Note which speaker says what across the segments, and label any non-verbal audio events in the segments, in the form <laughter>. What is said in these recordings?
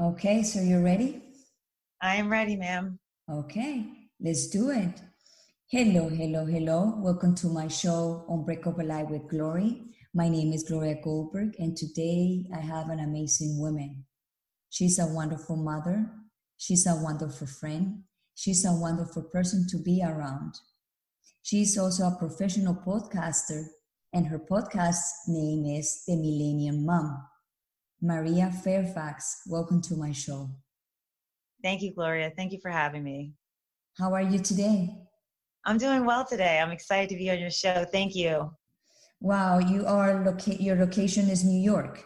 Speaker 1: Okay, so you're ready?
Speaker 2: I am ready, ma'am.
Speaker 1: Okay, let's do it. Hello, hello, hello. Welcome to my show, Break Unbreakable Life with Glory. My name is Gloria Goldberg, and today I have an amazing woman. She's a wonderful mother. She's a wonderful friend. She's a wonderful person to be around. She's also a professional podcaster, and her podcast name is The Millennium Mom. Maria Fairfax, welcome to my show.
Speaker 2: Thank you, Gloria. Thank you for having me.
Speaker 1: How are you today?
Speaker 2: I'm doing well today. I'm excited to be on your show. Thank you.
Speaker 1: Wow, you are loca- your location is New York.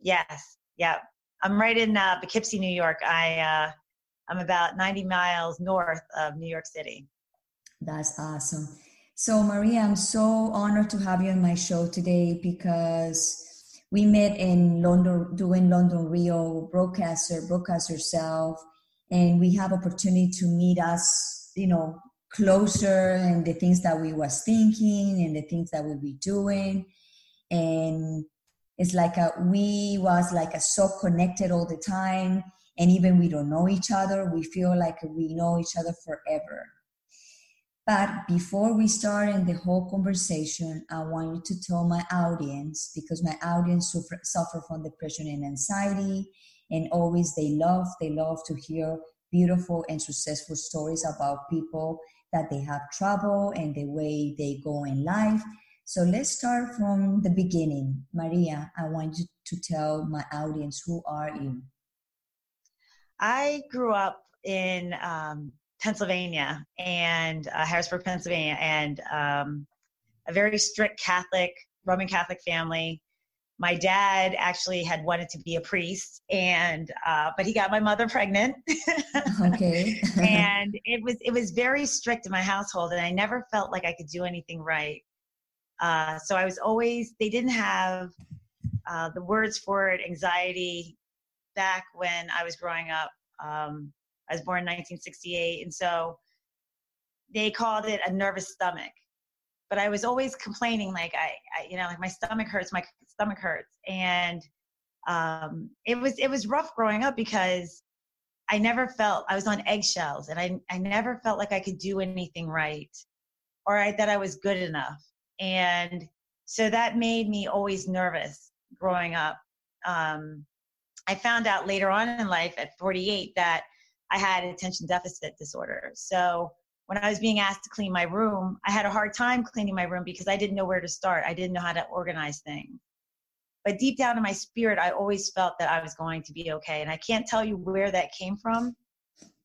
Speaker 2: Yes. Yeah. I'm right in uh, Poughkeepsie, New York. I uh, I'm about 90 miles north of New York City.
Speaker 1: That's awesome. So, Maria, I'm so honored to have you on my show today because we met in London doing London Real broadcaster, broadcast yourself, and we have opportunity to meet us, you know, closer and the things that we was thinking and the things that we'll be doing. And it's like a, we was like a so connected all the time. And even we don't know each other, we feel like we know each other forever. But before we start in the whole conversation, I want you to tell my audience, because my audience suffer, suffer from depression and anxiety, and always they love, they love to hear beautiful and successful stories about people that they have trouble and the way they go in life. So let's start from the beginning. Maria, I want you to tell my audience who are you?
Speaker 2: I grew up in um, Pennsylvania and uh, Harrisburg, Pennsylvania, and um, a very strict Catholic, Roman Catholic family. My dad actually had wanted to be a priest, and uh, but he got my mother pregnant.
Speaker 1: okay. <laughs>
Speaker 2: and it was it was very strict in my household, and I never felt like I could do anything right. Uh, so I was always they didn't have uh, the words for it, anxiety, back when I was growing up. Um, I was born in 1968, and so they called it a nervous stomach. But I was always complaining, like I, I you know, like my stomach hurts, my stomach hurts, and um, it was it was rough growing up because I never felt I was on eggshells, and I I never felt like I could do anything right, or I, that I was good enough, and so that made me always nervous growing up. Um, I found out later on in life at 48 that I had attention deficit disorder. So when I was being asked to clean my room, I had a hard time cleaning my room because I didn't know where to start. I didn't know how to organize things. But deep down in my spirit, I always felt that I was going to be okay. And I can't tell you where that came from.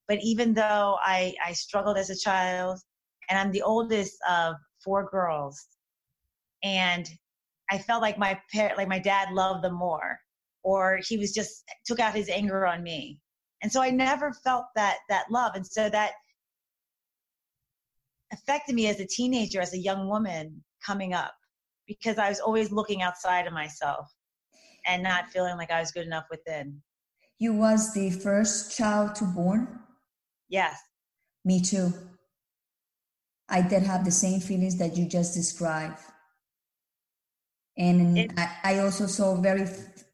Speaker 2: But even though I, I struggled as a child, and I'm the oldest of four girls, and I felt like my parent, like my dad loved them more, or he was just took out his anger on me and so i never felt that that love. And so that affected me as a teenager as a young woman coming up because i was always looking outside of myself and not feeling like i was good enough within.
Speaker 1: You was the first child to born?
Speaker 2: Yes.
Speaker 1: Me too. I did have the same feelings that you just described. And it, I, I, also saw very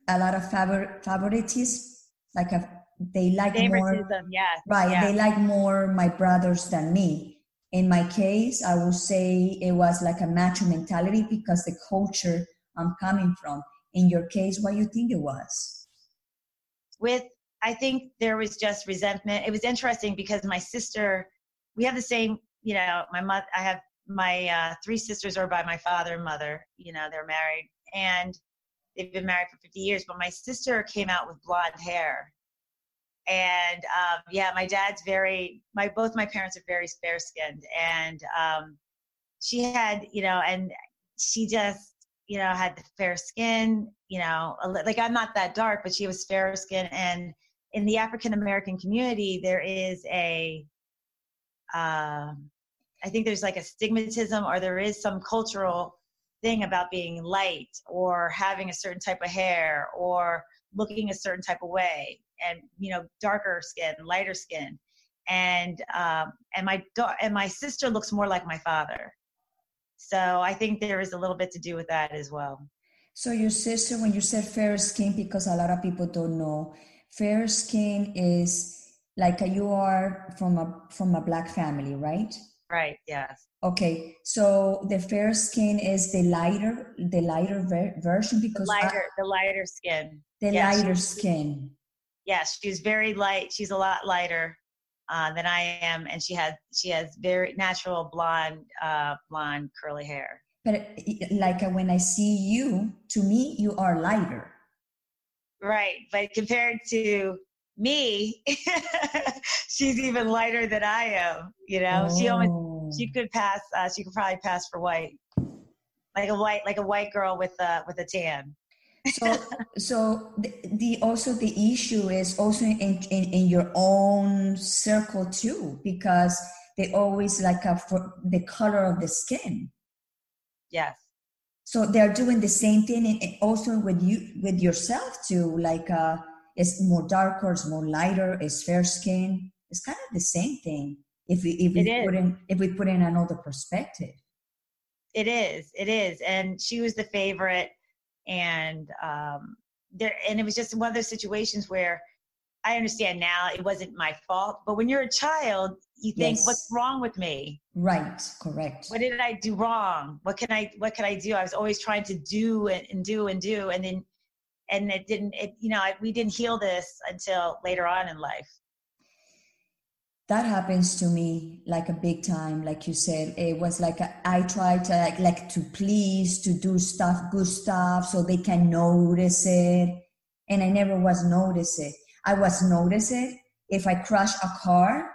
Speaker 1: a lot of favor, favoritism like a they like more
Speaker 2: yes,
Speaker 1: right
Speaker 2: yes.
Speaker 1: they like more my brothers than me. In my case i would say it was like a macho mentality because the culture i'm coming from. In your case what you think it was?
Speaker 2: With i think there was just resentment. It was interesting because my sister we have the same you know my mother i have my uh, three sisters are by my father and mother you know they're married and they've been married for 50 years but my sister came out with blonde hair and um, yeah, my dad's very my both my parents are very fair skinned, and um, she had you know, and she just you know had the fair skin, you know, like I'm not that dark, but she was fair skinned, and in the African American community, there is a uh, I think there's like a stigmatism, or there is some cultural thing about being light or having a certain type of hair or looking a certain type of way and you know darker skin lighter skin and um, and my da- and my sister looks more like my father So I think there is a little bit to do with that as well.
Speaker 1: So your sister, when you said fair skin, because a lot of people don't know, fair skin is like you are from a from a black family, right?
Speaker 2: Right. Yes.
Speaker 1: Okay, so the fair skin is the lighter, the lighter ver- version because
Speaker 2: the lighter, I, the lighter skin.
Speaker 1: The yes, lighter skin.
Speaker 2: Yes, she's very light. She's a lot lighter uh, than I am, and she has she has very natural blonde, uh, blonde curly hair.
Speaker 1: But like uh, when I see you, to me, you are lighter.
Speaker 2: Right, but compared to me, <laughs> she's even lighter than I am. You know, oh. she almost she oh. could pass. Uh, she could probably pass for white, like a white, like a white girl with a with a tan.
Speaker 1: So, so the, the, also the issue is also in, in in your own circle too, because they always like a, for the color of the skin.
Speaker 2: Yes.
Speaker 1: So they're doing the same thing, and also with you with yourself too. Like, uh, it's more darker, it's more lighter, it's fair skin. It's kind of the same thing if we if we put in if we put in another perspective
Speaker 2: it is it is and she was the favorite and um there and it was just one of those situations where i understand now it wasn't my fault but when you're a child you think yes. what's wrong with me?
Speaker 1: Right correct.
Speaker 2: What did i do wrong? What can i what can i do? I was always trying to do and, and do and do and then and it didn't it you know we didn't heal this until later on in life
Speaker 1: that happens to me like a big time like you said. It was like a, I try to like, like to please to do stuff good stuff so they can notice it. And i never was notice it i was notice it if i crash a car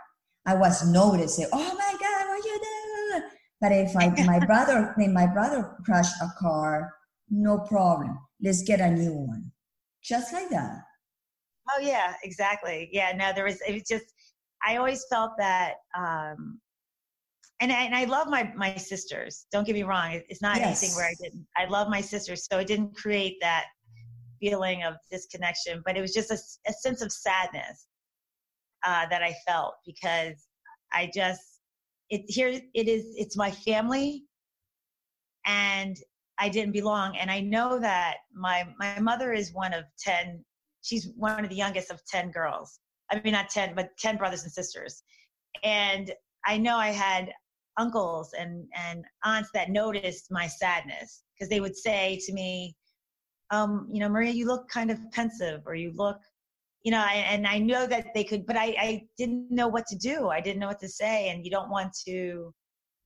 Speaker 1: i was notice it oh my god what you do but if I, <laughs> my brother when my brother crashed a car no problem. Let's get a new one. Just like that.
Speaker 2: Oh yeah exactly. Yeah no there was it was just I always felt that, um, and I, and I love my my sisters. Don't get me wrong; it's not yes. anything where I didn't. I love my sisters, so it didn't create that feeling of disconnection. But it was just a, a sense of sadness uh, that I felt because I just it here it is. It's my family, and I didn't belong. And I know that my my mother is one of ten. She's one of the youngest of ten girls I mean, not 10, but 10 brothers and sisters. And I know I had uncles and, and aunts that noticed my sadness because they would say to me, um, you know, Maria, you look kind of pensive or you look, you know, I, and I know that they could, but I, I didn't know what to do. I didn't know what to say. And you don't want to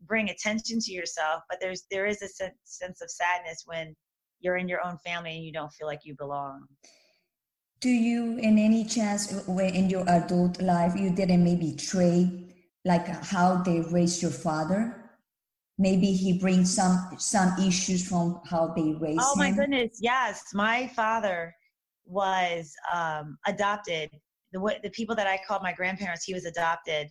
Speaker 2: bring attention to yourself, but there's, there is a sense, sense of sadness when you're in your own family and you don't feel like you belong
Speaker 1: do you in any chance in your adult life you didn't maybe trade like how they raised your father? Maybe he brings some some issues from how they raised
Speaker 2: oh my
Speaker 1: him.
Speaker 2: goodness yes. My father was um, adopted. The the people that i called my grandparents he was adopted.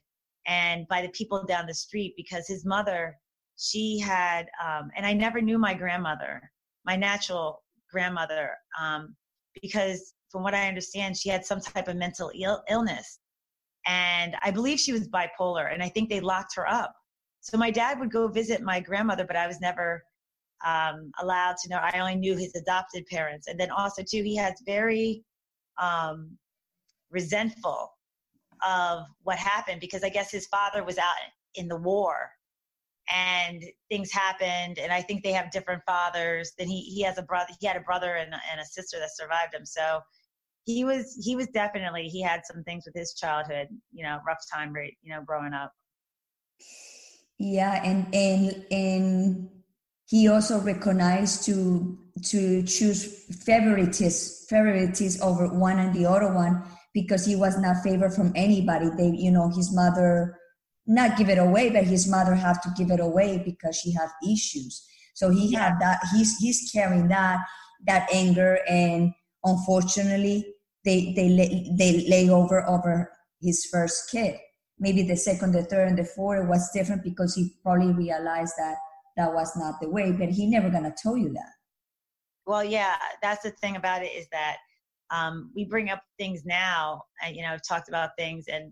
Speaker 2: And by the people down the street because his mother she had um, and i never knew my grandmother my natural grandmother um, because from what I understand, she had some type of mental Ill- illness. And I believe she was bipolar, and I think they locked her up. So my dad would go visit my grandmother, but I was never um, allowed to know. I only knew his adopted parents. And then also, too, he has very um, resentful of what happened because I guess his father was out in the war and things happened and i think they have different fathers then he, he has a brother he had a brother and, and a sister that survived him so he was he was definitely he had some things with his childhood you know rough time right you know growing up.
Speaker 1: Yeah and and and he also recognized to to choose favorites favorites over one and the other one because he was not favored from anybody. They you know his mother not give it away but his mother have to give it away because she had issues. So he yeah. had that he's he's carrying that that anger and unfortunately they they lay, they lay over over his first kid. Maybe the second, the third, and the fourth was different because he probably realized that that was not the way. But he never gonna tell you that.
Speaker 2: Well, yeah, that's the thing about it is that um, we bring up things now. And, you know, I've talked about things, and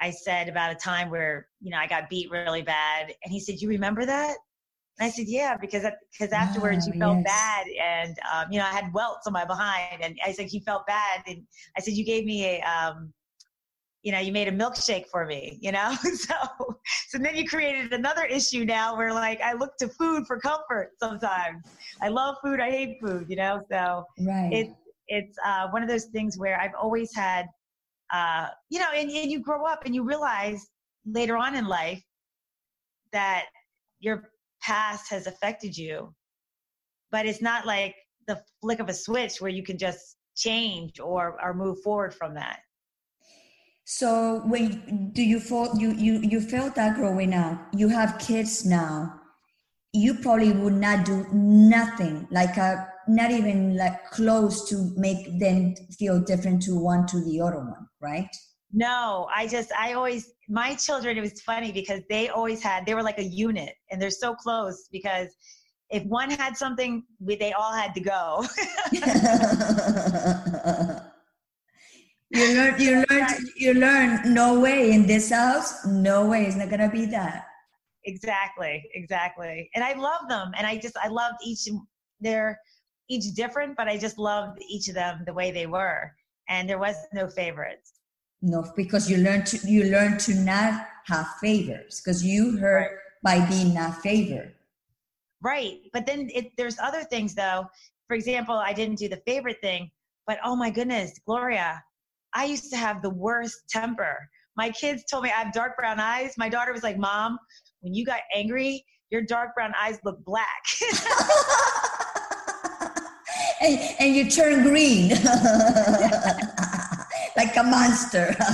Speaker 2: I said about a time where you know I got beat really bad, and he said, "You remember that?" And I said, yeah, because because afterwards
Speaker 1: Wow,
Speaker 2: you felt
Speaker 1: yes.
Speaker 2: bad, and um, you know I had welts on my behind, and I said you felt bad, and I said you gave me a, um, you know, you made a milkshake for me, you know. <laughs> so so then you created another issue now where like I look to food for comfort sometimes. I love food, I hate food, you know. So
Speaker 1: Right.
Speaker 2: it it's uh, one of those things where I've always had, uh, you know, and, and you grow up and you realize later on in life that your past has affected you, but it's not like the flick of a switch where you can just change or or move forward from that.
Speaker 1: So when do you feel you you you felt that growing up? You have kids now. You probably would not do nothing like a not even like close to make them feel different to one to the other one, right?
Speaker 2: No, I just I always my children. It was funny because they always had they were like a unit, and they're so close because if one had something, we, they all had to go. <laughs>
Speaker 1: you learn you learn you learn no way in this house, no way it's not gonna be that.
Speaker 2: exactly, exactly. And I love them, and I just I loved each. They're each different, but I just loved each of them the way they were, and there was no favorites.
Speaker 1: No, because you learn to you learn to not have favors because you hurt by being not favored.
Speaker 2: Right. But then it, there's other things though. For example, I didn't do the favorite thing, but oh my goodness, Gloria, I used to have the worst temper. My kids told me I have dark brown eyes. My daughter was like, Mom, when you got angry, your dark brown eyes look black. <laughs>
Speaker 1: and, and you turn green <laughs> like a monster. <laughs>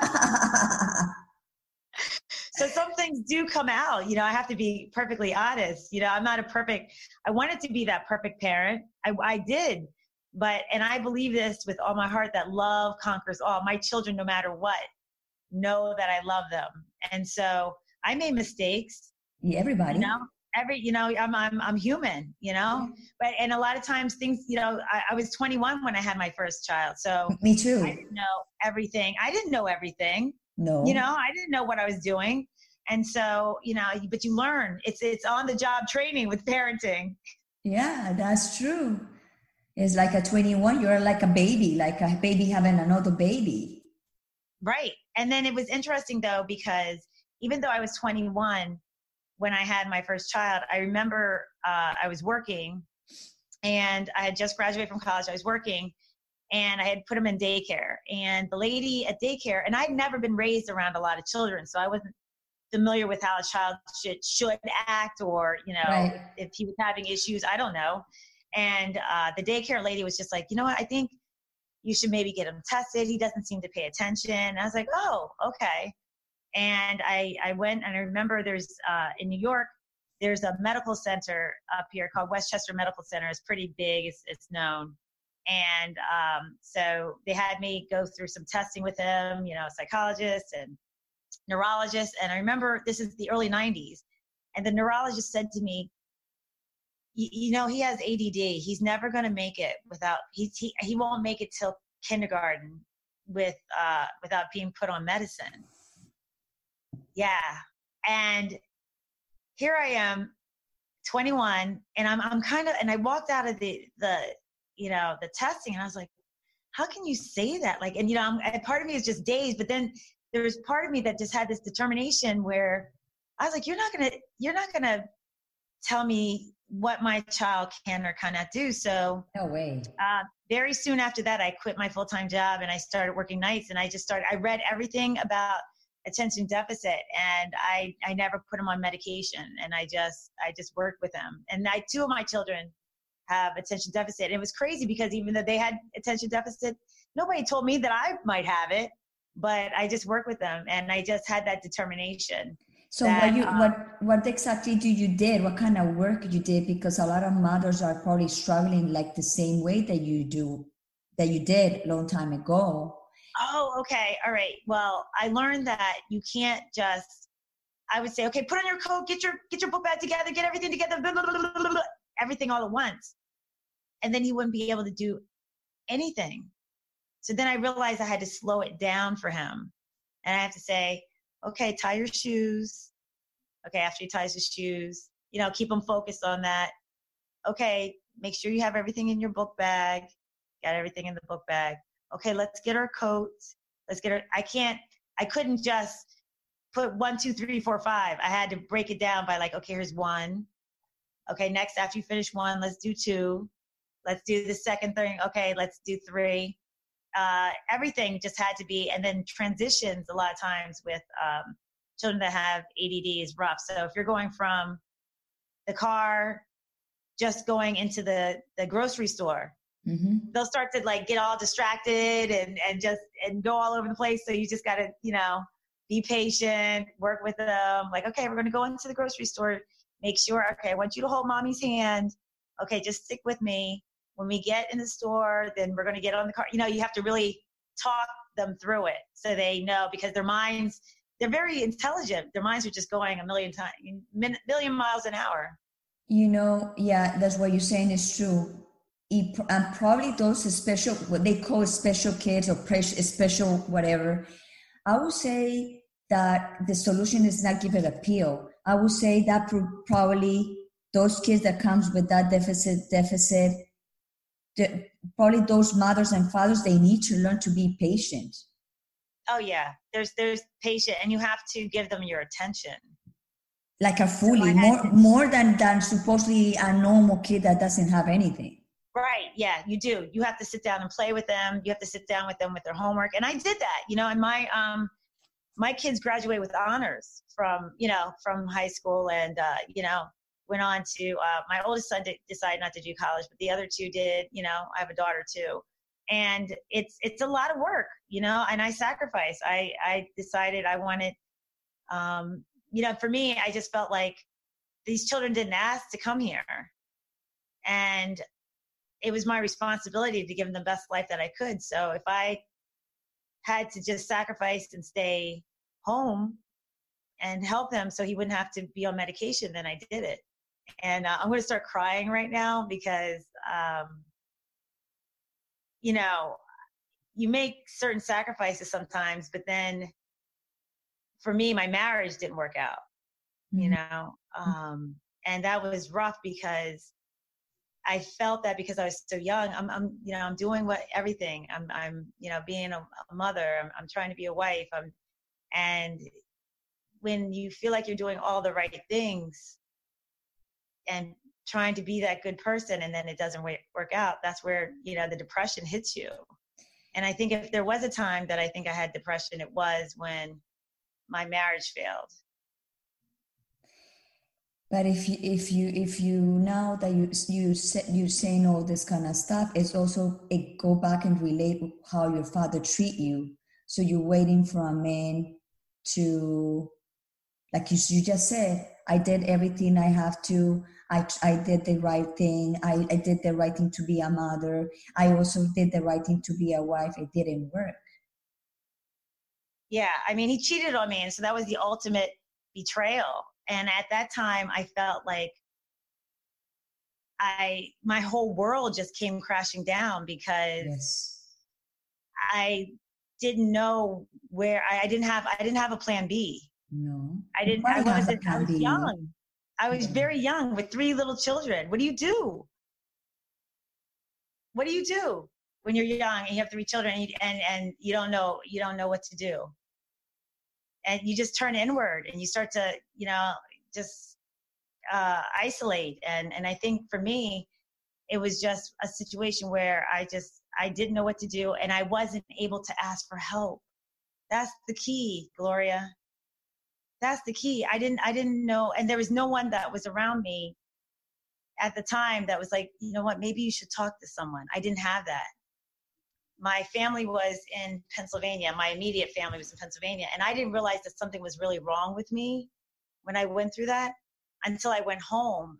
Speaker 1: <laughs>
Speaker 2: so some things do come out. You know, I have to be perfectly honest. You know, I'm not a perfect, I wanted to be that perfect parent. I, I did. But, and I believe this with all my heart that love conquers all. My children, no matter what, know that I love them. And so I made mistakes.
Speaker 1: Yeah, everybody.
Speaker 2: You know, every, you know, I'm, I'm, I'm human, you know, but, and a lot of times things, you know, I, I was 21 when I had my first child. So
Speaker 1: Me too.
Speaker 2: I didn't know everything. I didn't know everything
Speaker 1: no.
Speaker 2: you know i didn't know what i was doing and so you know but you learn it's it's on the job training with parenting
Speaker 1: Yeah, that's true. It's like a 21, you're like a baby, like a baby having another baby.
Speaker 2: right and then it was interesting though because even though i was 21 when i had my first child i remember uh, i was working and i had just graduated from college i was working and i had put him in daycare. And the lady at daycare and i'd never been raised around a lot of children so i wasn't familiar with how a child should should act or you know
Speaker 1: Right.
Speaker 2: if he was having issues i don't know. And uh, the daycare lady was just like you know what? I think you should maybe get him tested. He doesn't seem to pay attention. And i was like oh okay and i i went and i remember there's uh, in new york there's a medical center up here called westchester medical center. It's pretty big. It's, it's known. And um, so they had me go through some testing with them, you know psychologists and neurologists. and i remember this is the early 90s and the neurologist said to me you, know he has add he's never going to make it without he, he he won't make it till kindergarten with uh without being put on medicine yeah. And here i am 21 and i'm i'm kind of and i walked out of the the you know the testing and i was like how can you say that? Like and you know I'm, and part of me is just dazed but then there was part of me that just had this determination where i was like you're not gonna you're not gonna tell me what my child can or cannot do. So
Speaker 1: No way.
Speaker 2: uh, very soon after that i quit my full-time job and i started working nights and i just started i read everything about attention deficit and i i never put him on medication and i just i just worked with him and i two of my children have attention deficit and it was crazy because even though they had attention deficit nobody told me that i might have it but i just worked with them and i just had that determination
Speaker 1: So
Speaker 2: that,
Speaker 1: what you
Speaker 2: um,
Speaker 1: what what exactly do you did? What kind of work you did? Because a lot of mothers are probably struggling like the same way that you do that you did a long time ago.
Speaker 2: Oh, okay. All right. Well, I learned that you can't just I would say, okay, put on your coat, get your get your book bag together, get everything together, blah, blah, blah, everything all at once. And then he wouldn't be able to do anything. So then I realized I had to slow it down for him. And I have to say, okay, tie your shoes, Okay, after he ties his shoes, you know, keep him focused on that. Okay, make sure you have everything in your book bag. Got everything in the book bag. Okay, let's get our coats. Let's get her. I can't, I couldn't just put one, two, three, four, five. I had to break it down by like, okay, here's one. Okay, next, after you finish one, let's do two. Let's do the second thing. Okay, let's do three. Uh, everything just had to be, and then transitions a lot of times with um, children that have ADD is rough. So if you're going from the car, just going into the the grocery store, mm-hmm. they'll start to like get all distracted and and just and go all over the place. So you just got to you know be patient, work with them. Like okay, we're going to go into the grocery store. Make sure okay, I want you to hold mommy's hand. Okay, just stick with me. When we get in the store, then we're going to get on the car. You know, you have to really talk them through it so they know because their minds they're very intelligent. Their minds are just going a million times, million miles an hour.
Speaker 1: You know, yeah, that's what you're saying is true. And probably those special, what they call special kids or special whatever. I would say that the solution is not give it a pill. I would say that probably those kids that comes with that deficit, deficit, the, probably those mothers and fathers, they need to learn to be patient
Speaker 2: oh yeah there's there's patient and you have to give them your attention
Speaker 1: like a fully so more more than than supposedly a normal kid that doesn't have anything
Speaker 2: right yeah you do. You have to sit down and play with them. You have to sit down with them with their homework. And i did that you know and my um my kids graduate with honors from you know from high school and uh you know went on to uh, my oldest son did, decided not to do college but the other two did you know i have a daughter too. And it's it's a lot of work you know and i sacrifice i i decided i wanted um you know for me i just felt like these children didn't ask to come here. And it was my responsibility to give them the best life that i could so if i had to just sacrifice and stay home and help him so he wouldn't have to be on medication then i did it and uh, i'm going to start crying right now because um, you know, you make certain sacrifices sometimes, but then for me, my marriage didn't work out, mm-hmm. you know, mm-hmm. um, and that was rough because I felt that because I was so young, I'm, I'm, you know, I'm doing what everything. I'm, I'm, you know, being a, a mother. I'm, I'm trying to be a wife. I'm, and when you feel like you're doing all the right things, and trying to be that good person and then it doesn't work out that's where you know the depression hits you and i think if there was a time that i think i had depression it was when my marriage failed
Speaker 1: but if you if you if you now that you you you saying all this kind of stuff it's also it go back and relate how your father treat you so you're waiting for a man to like you, you just said i did everything i have to I, I did the right thing. I, I did the right thing to be a mother. I also did the right thing to be a wife. It didn't work.
Speaker 2: Yeah, I mean, he cheated on me. And so that was the ultimate betrayal. And at that time, I felt like I, my whole world just came crashing down because yes. I didn't know where I, I, didn't have, I didn't have a plan B.
Speaker 1: No,
Speaker 2: I didn't, I wasn't, I was young. I was very young with three little children. What do you do? What do you do when you're young and you have three children and you, and, and you don't know you don't know what to do? And you just turn inward and you start to you know just uh, isolate. And and I think for me, it was just a situation where I just I didn't know what to do and I wasn't able to ask for help. That's the key, Gloria. That's the key. I didn't i didn't know and there was no one that was around me at the time that was like you know what? Maybe you should talk to someone. I didn't have that my family was in pennsylvania. My immediate family was in pennsylvania. And i didn't realize that something was really wrong with me when i went through that until i went home.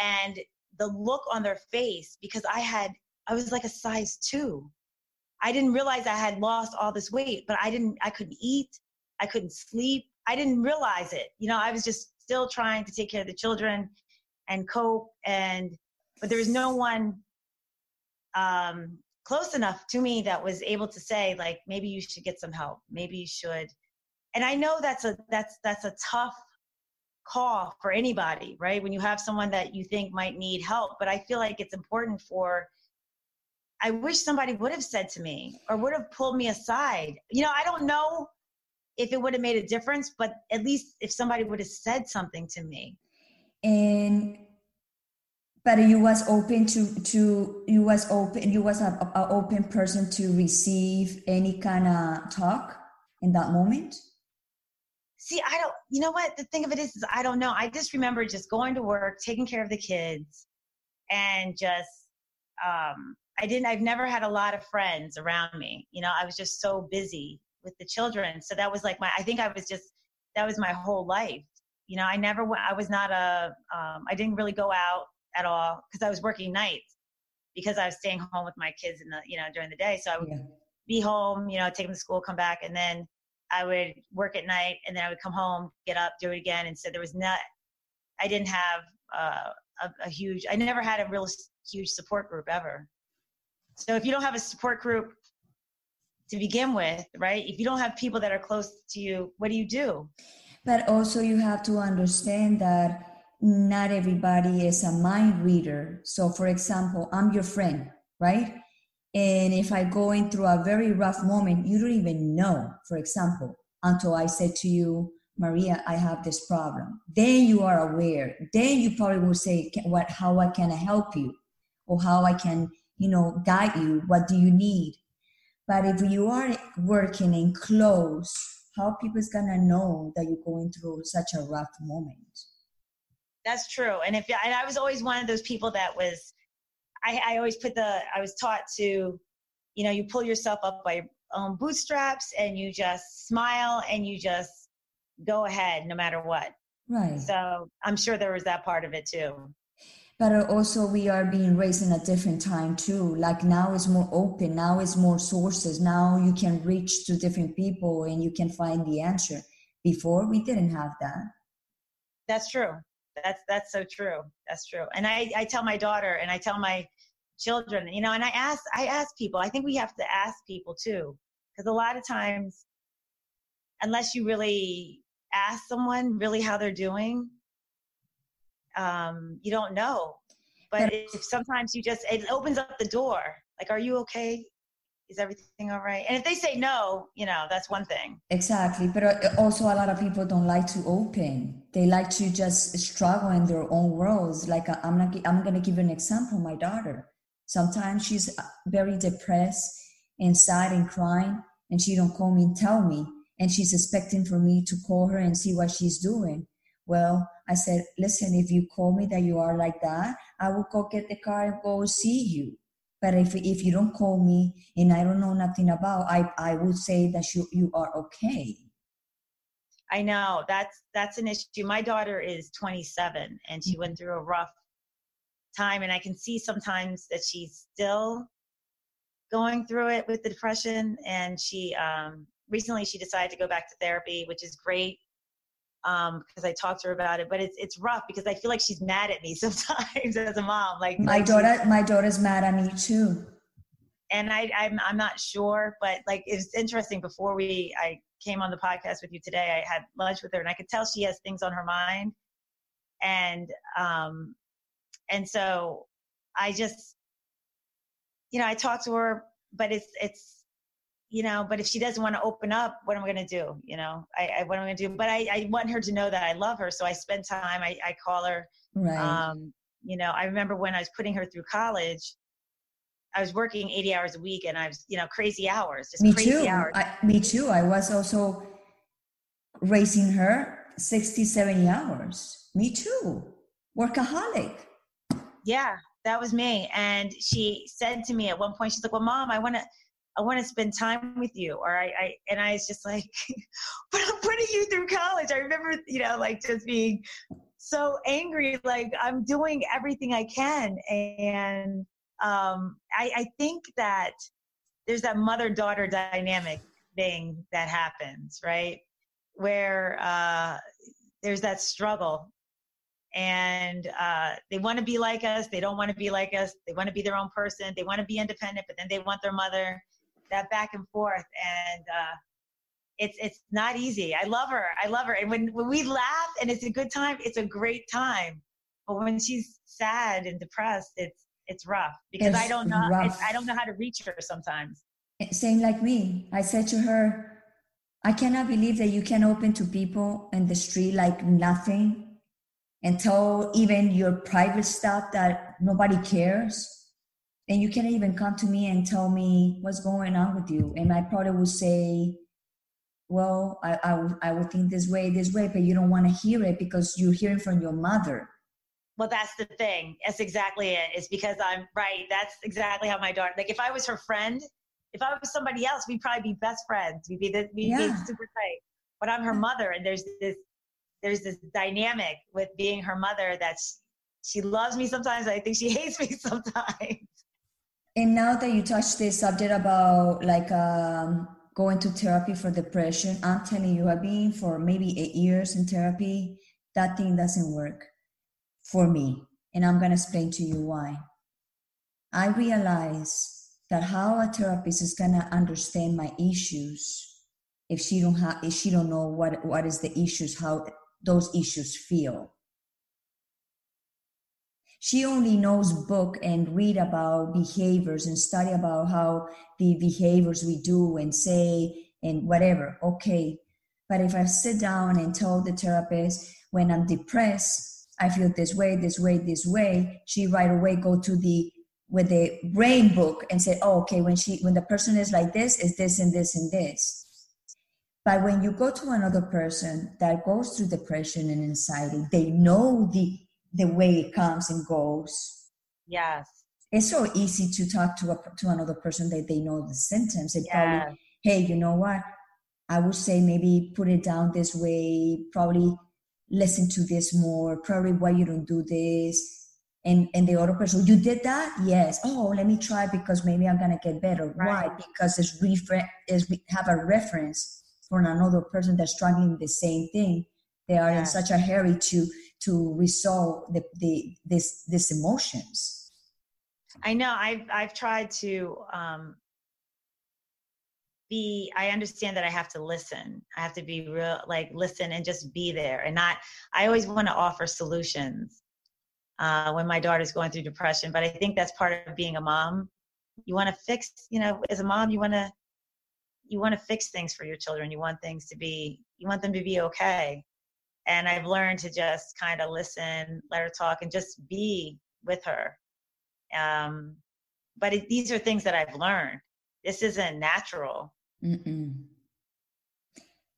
Speaker 2: And the look on their face because i had i was like a size two. I didn't realize i had lost all this weight but i didn't i couldn't eat. I couldn't sleep. I didn't realize it. You know, I was just still trying to take care of the children and cope and but there was no one um close enough to me that was able to say like maybe you should get some help maybe you should and i know that's a that's that's a tough call for anybody, right? When you have someone that you think might need help. But I feel like it's important for, I wish somebody would have said to me or would have pulled me aside. You know, I don't know if it would have made a difference, but at least if somebody would have said something to me.
Speaker 1: And but you was open to to you was open you was a, open person to receive any kind of talk in that moment?
Speaker 2: See i don't you know what? The thing of it is, is i don't know. I just remember just going to work taking care of the kids and just um i didn't i've never had a lot of friends around me. You know i was just so busy with the children. So that was like my i think i was just that was my whole life. You know i never i was not a um, I didn't really go out at all because i was working nights because i was staying home with my kids in the you know during the day so i would yeah. be home you know take them to school come back and then I would work at night and then I would come home, get up, do it again. And so there was not, I didn't have uh, a, a, huge, I never had a real huge support group ever. So if you don't have a support group to begin with, right? If you don't have people that are close to you, what do you do?
Speaker 1: But also you have to understand that not everybody is a mind reader. So for example, I'm your friend, right? And if I go in through a very rough moment, you don't even know, for example, until I said to you, Maria, I have this problem. Then you are aware. Then you probably will say, "What? How I can help you, or how I can, you know, guide you? What do you need?" But if you are working in close, how people's gonna know that you're going through such a rough moment?
Speaker 2: That's true. And if and I was always one of those people that was I, I always put the, I was taught to, you know, you pull yourself up by your own bootstraps and you just smile and you just go ahead no matter what.
Speaker 1: Right.
Speaker 2: So I'm sure there was that part of it too.
Speaker 1: But also we are being raised in a different time too. Like now it's more open. Now it's more sources. Now you can reach to different people and you can find the answer. Before we didn't have that.
Speaker 2: That's true that's that's so true. That's true. And i i tell my daughter and i tell my children you know and i ask i ask people i think we have to ask people too because a lot of times unless you really ask someone really how they're doing um you don't know. But if sometimes you just it opens up the door. Like are you okay is everything all right? And if they say no, you know, that's one thing.
Speaker 1: Exactly. But uh, also, a lot of people don't like to open. They like to just struggle in their own worlds. Like, uh, I'm not, I'm going to give you an example. My daughter, sometimes she's uh, very depressed sad and crying, and she don't call me and tell me. And she's expecting for me to call her and see what she's doing. Well, I said, listen, if you call me that you are like that, I will go get the car and go see you but if, if you don't call me and I don't know nothing about, I, I would say that you, you are okay.
Speaker 2: I know that's that's an issue. My daughter is 27 and she went through a rough time and I can see sometimes that she's still going through it with the depression and she um recently she decided to go back to therapy, which is great um because I talked to her about it. But it's it's rough because I feel like she's mad at me <laughs> sometimes as a mom. Like
Speaker 1: my
Speaker 2: like
Speaker 1: daughter, my daughter's mad at me too.
Speaker 2: And I I'm I'm not sure, but like it's interesting. Before we I came on the podcast with you today, I had lunch with her, and I could tell she has things on her mind. And um and so I just you know I talked to her, but it's it's you know but if she doesn't want to open up what am i going to do you know? I, I, what am i going to do? But I, I want her to know that i love her so i spend time i, I call her.
Speaker 1: Right.
Speaker 2: um, you know i remember when i was putting her through college i was working 80 hours a week and i was you know crazy hours just
Speaker 1: me
Speaker 2: crazy
Speaker 1: too.
Speaker 2: hours.
Speaker 1: I, me too. I was also raising her 60 70 hours. Me too. Workaholic.
Speaker 2: Yeah that was me. And she said to me at one point she's like well mom i want to I want to spend time with you. Or I, I and I was just like, <laughs> but I'm putting you through college. I remember, you know, like just being so angry, like I'm doing everything I can. And um, I, I think that there's that mother daughter dynamic thing that happens, right? Where uh, there's that struggle and uh, they want to be like us they don't want to be like us they want to be their own person they want to be independent but then they want their mother that back and forth and uh, it's it's not easy. I love her. I love her. And when when we laugh and it's a good time, it's a great time. But when she's sad and depressed, it's it's rough because it's I don't know I don't know how to reach her sometimes.
Speaker 1: Same like me. I said to her, I cannot believe that you can open to people in the street like nothing and tell even your private stuff that nobody cares. And you can't even come to me and tell me what's going on with you. And my probably would say, well, I, I, would, I would think this way, this way, but you don't want to hear it because you're hearing from your mother.
Speaker 2: Well, that's the thing. That's exactly it. It's because I'm right. That's exactly how my daughter, like if I was her friend, if I was somebody else, we'd probably be best friends. We'd be, the, we'd yeah. be super tight. But I'm her mother, and there's this, there's this dynamic with being her mother that she, she loves me sometimes. I think she <laughs> hates me sometimes.
Speaker 1: And now that you touched this subject about like um, going to therapy for depression, I'm telling you, I've been for maybe eight years in therapy. That thing doesn't work for me. And I'm going to explain to you why. I realize that how a therapist is going to understand my issues if she don't have if she don't know what what is the issues how those issues feel she only knows book and read about behaviors and study about how the behaviors we do and say and whatever okay but if i sit down and tell the therapist when i'm depressed I feel this way, this way, this way, she right away go to the with the brain book and say, oh, okay, when she when the person is like this, is this and this and this. But when you go to another person that goes through depression and anxiety, they know the the way it comes and goes.
Speaker 2: Yes.
Speaker 1: It's so easy to talk to a to another person that they know the symptoms. They yeah. probably, hey, you know what? I would say maybe put it down this way, probably listen to this more probably why you don't do this and and the other person you did that yes oh let me try because maybe i'm gonna get better right. why because it's refer is we have a reference for another person that's struggling with the same thing they are yeah. in such a hurry to to resolve the, the this this emotions.
Speaker 2: I know i've i've tried to um be i understand that i have to listen. I have to be real like listen and just be there and not i always want to offer solutions uh, when my daughter's going through depression but i think that's part of being a mom. You want to fix you know as a mom you want to you want to fix things for your children. You want things to be you want them to be okay and i've learned to just kind of listen let her talk and just be with her um, but it, these are things that i've learned this isn't natural Mm-mm.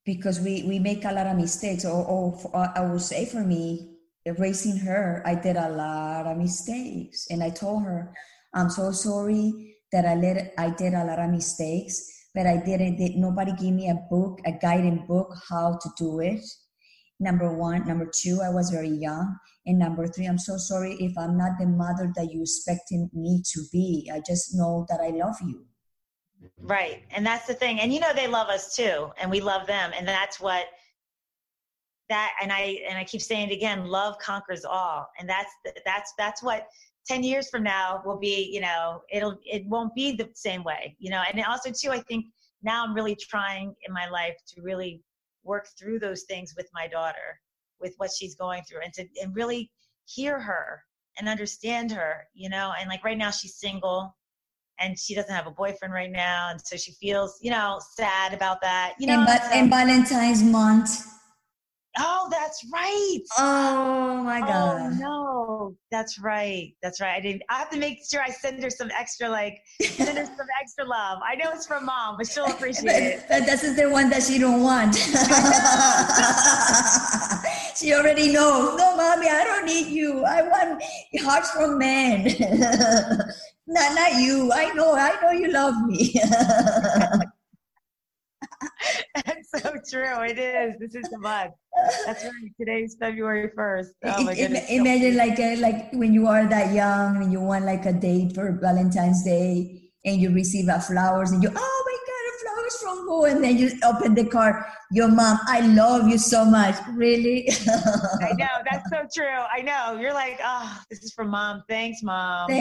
Speaker 1: Because we, we make a lot of mistakes. Or, or I would say for me, raising her, I did a lot of mistakes. And I told her, I'm so sorry that I let I did a lot of mistakes, but I didn't. Did, nobody gave me a book, a guiding book, how to do it. Number one, number two, I was very young, and number three, I'm so sorry if I'm not the mother that you expected me to be. I just know that I love you.
Speaker 2: Right. And that's the thing. And you know they love us too and we love them and that's what that and I and I keep saying it again, love conquers all. And that's that's that's what 10 years from now will be, you know, it'll it won't be the same way, you know. And also too I think now I'm really trying in my life to really work through those things with my daughter, with what she's going through and to and really hear her and understand her, you know. And like right now she's single and she doesn't have a boyfriend right now and so she feels you know sad about that you know
Speaker 1: and, but, so, valentine's month
Speaker 2: oh that's right.
Speaker 1: Oh my god
Speaker 2: oh no. That's right. That's right. I didn't i have to make sure i send her some extra like send her some <laughs> extra love. I know it's from mom but she'll appreciate it.
Speaker 1: but this is the one that she don't want. <laughs> She already knows no mommy i don't need you. I want hearts from men. <laughs> Not, not you. I know. I know you love me.
Speaker 2: True. It is. This is the month. That's right. Today's February first. Oh my goodness.
Speaker 1: Imagine like a, like when you are that young and you want like a date for Valentine's Day and you receive a flowers and you oh my god, flowers from who? And then you open the card. Your mom. I love you so much. Really? <laughs>
Speaker 2: I know. That's so <laughs> true. I know. You're like, oh, this is from mom. Thanks, mom. <laughs>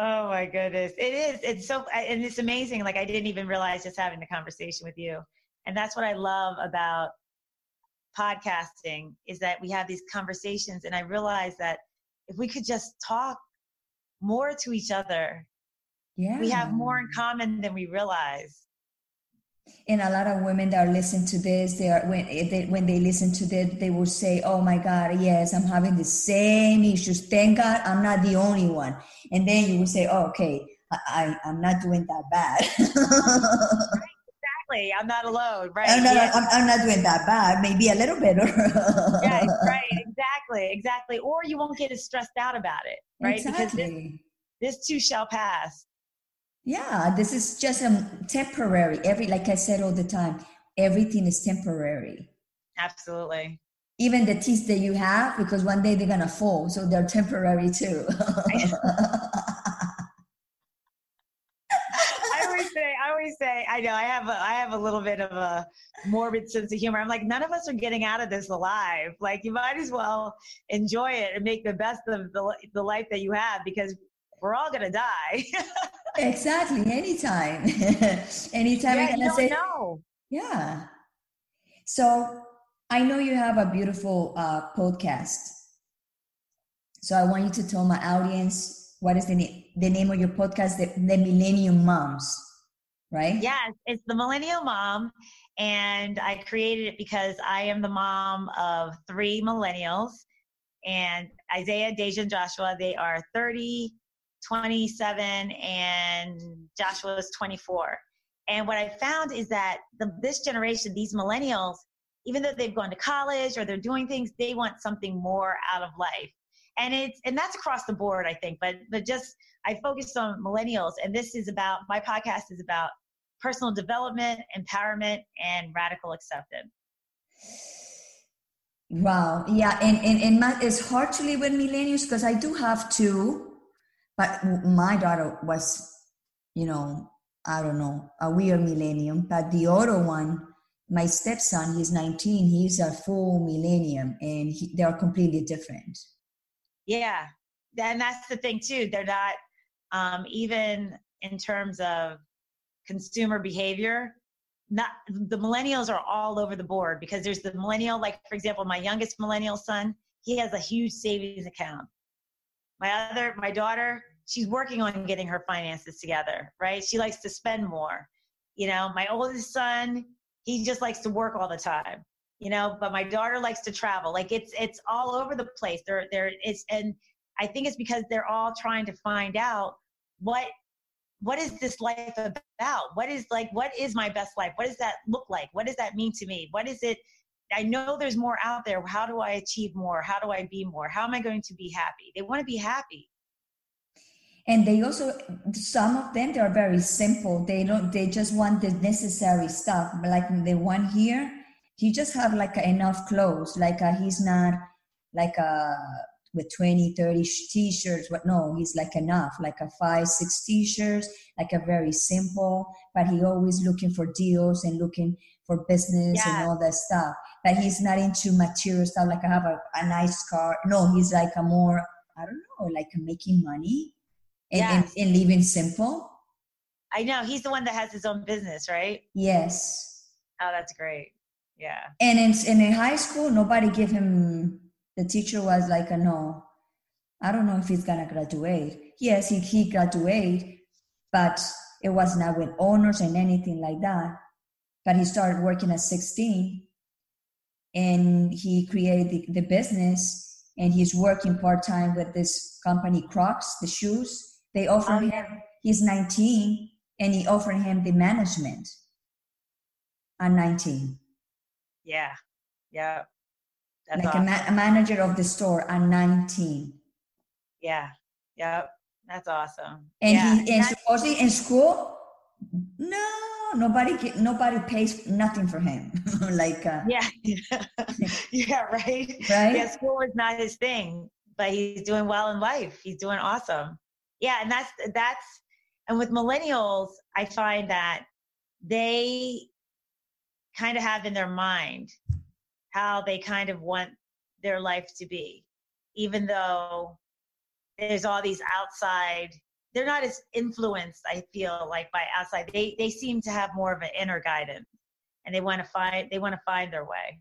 Speaker 2: Oh my goodness. It is. It's so, and it's amazing. Like I didn't even realize just having the conversation with you. And that's what I love about podcasting is that we have these conversations. And I realize that if we could just talk more to each other, yeah. we have more in common than we realize
Speaker 1: and a lot of women that are listening to this they are when eh, they when they listen to this they will say oh my god yes i'm having the same issues. Thank god i'm not the only one. And then you will say oh, okay I, I am not doing that bad. <laughs>
Speaker 2: Exactly. I'm not alone right
Speaker 1: I'm not. I'm, I'm, not doing that bad maybe a little better.
Speaker 2: Yeah <laughs> right exactly exactly. Or you won't get as stressed out about it right? Exactly. because this, this too shall pass
Speaker 1: yeah this is just a um, temporary. Every like i said all the time everything is temporary.
Speaker 2: Absolutely.
Speaker 1: Even the teeth that you have because one day they're gonna fall so they're temporary too. <laughs>
Speaker 2: I always say, I always say, I know I have a, I have a little bit of a morbid sense of humor. I'm like, none of us are getting out of this alive. Like, you might as well enjoy it and make the best of the, the life that you have because we're all gonna die. <laughs>
Speaker 1: exactly. Anytime. <laughs> Anytime
Speaker 2: yeah,
Speaker 1: gonna say
Speaker 2: know.
Speaker 1: Yeah. So I know you have a beautiful uh, podcast. So I want you to tell my audience what is the, na- the name of your podcast, the, the Millennium Moms, right?
Speaker 2: Yes, it's the Millennial Mom. And I created it because I am the mom of three millennials. And Isaiah, Deja, and Joshua, they are 30, 27 and Joshua is 24. And what I found is that the, this generation, these millennials, even though they've gone to college or they're doing things, they want something more out of life. And it's and that's across the board, I think. But but just I focus on millennials, and this is about my podcast is about personal development, empowerment, and radical acceptance.
Speaker 1: Wow. Yeah. And, and, and my, it's hard to live with millennials because I do have two but my daughter was, you know, I don't know, a weird millennium. But the other one, my stepson, he's 19, he's a full millennium and he, they are completely different.
Speaker 2: Yeah. And that's the thing too. They're not, um, even in terms of consumer behavior, not the millennials are all over the board because there's the millennial, like for example, my youngest millennial son, he has a huge savings account. My other, my daughter, she's working on getting her finances together, right? She likes to spend more. You know, my oldest son, he just likes to work all the time. You know, but my daughter likes to travel. Like it's it's all over the place. There there it's and I think it's because they're all trying to find out what what is this life about? What is like what is my best life? What does that look like? What does that mean to me? What is it I know there's more out there. How do I achieve more? How do I be more? How am I going to be happy? They want to be happy
Speaker 1: and they also some of them they are very simple. They don't they just want the necessary stuff. Like the one here he just have like enough clothes. Like uh, he's not like a uh, with 20 30 t-shirts but no he's like enough. Like a five six t-shirts like a very simple. But he always looking for deals and looking for business yeah. and all that stuff. But he's not into material stuff like i have a, a nice car. No he's like a more i don't know like making money and, yes. and, and living simple.
Speaker 2: I know he's the one that has his own business, right?
Speaker 1: Yes.
Speaker 2: Oh, that's great. Yeah.
Speaker 1: And in, and in high school, nobody gave him. The teacher was like, a "No, I don't know if he's gonna graduate." Yes, he he graduated, but it was not with honors and anything like that. But he started working at 16, and he created the, the business, and he's working part time with this company, Crocs, the shoes they offered oh, him, he's 19, and he offered him the management at 19.
Speaker 2: Yeah. Yeah. That's
Speaker 1: like awesome. a, ma- a manager of the store at 19.
Speaker 2: Yeah. Yep. That's awesome.
Speaker 1: And
Speaker 2: yeah.
Speaker 1: he and supposedly in school, no, nobody nobody pays nothing for him. <laughs> like uh,
Speaker 2: yeah, <laughs> yeah, right.
Speaker 1: Right.
Speaker 2: Yeah, school is not his thing, but he's doing well in life. He's doing awesome yeah and that's that's and with millennials i find that they kind of have in their mind how they kind of want their life to be even though there's all these outside they're not as influenced i feel like by outside. They they seem to have more of an inner guidance and they want to find they want to find their way.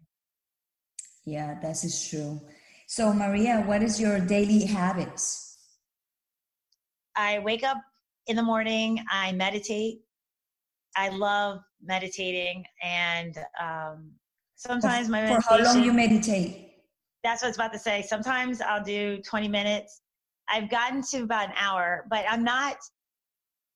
Speaker 1: Yeah that is true. So maria what is your daily habits
Speaker 2: i wake up in the morning i meditate i love meditating and um, sometimes my
Speaker 1: for how long you meditate
Speaker 2: that's what I was about to say. Sometimes I'll do 20 minutes. I've gotten to about an hour, but I'm not,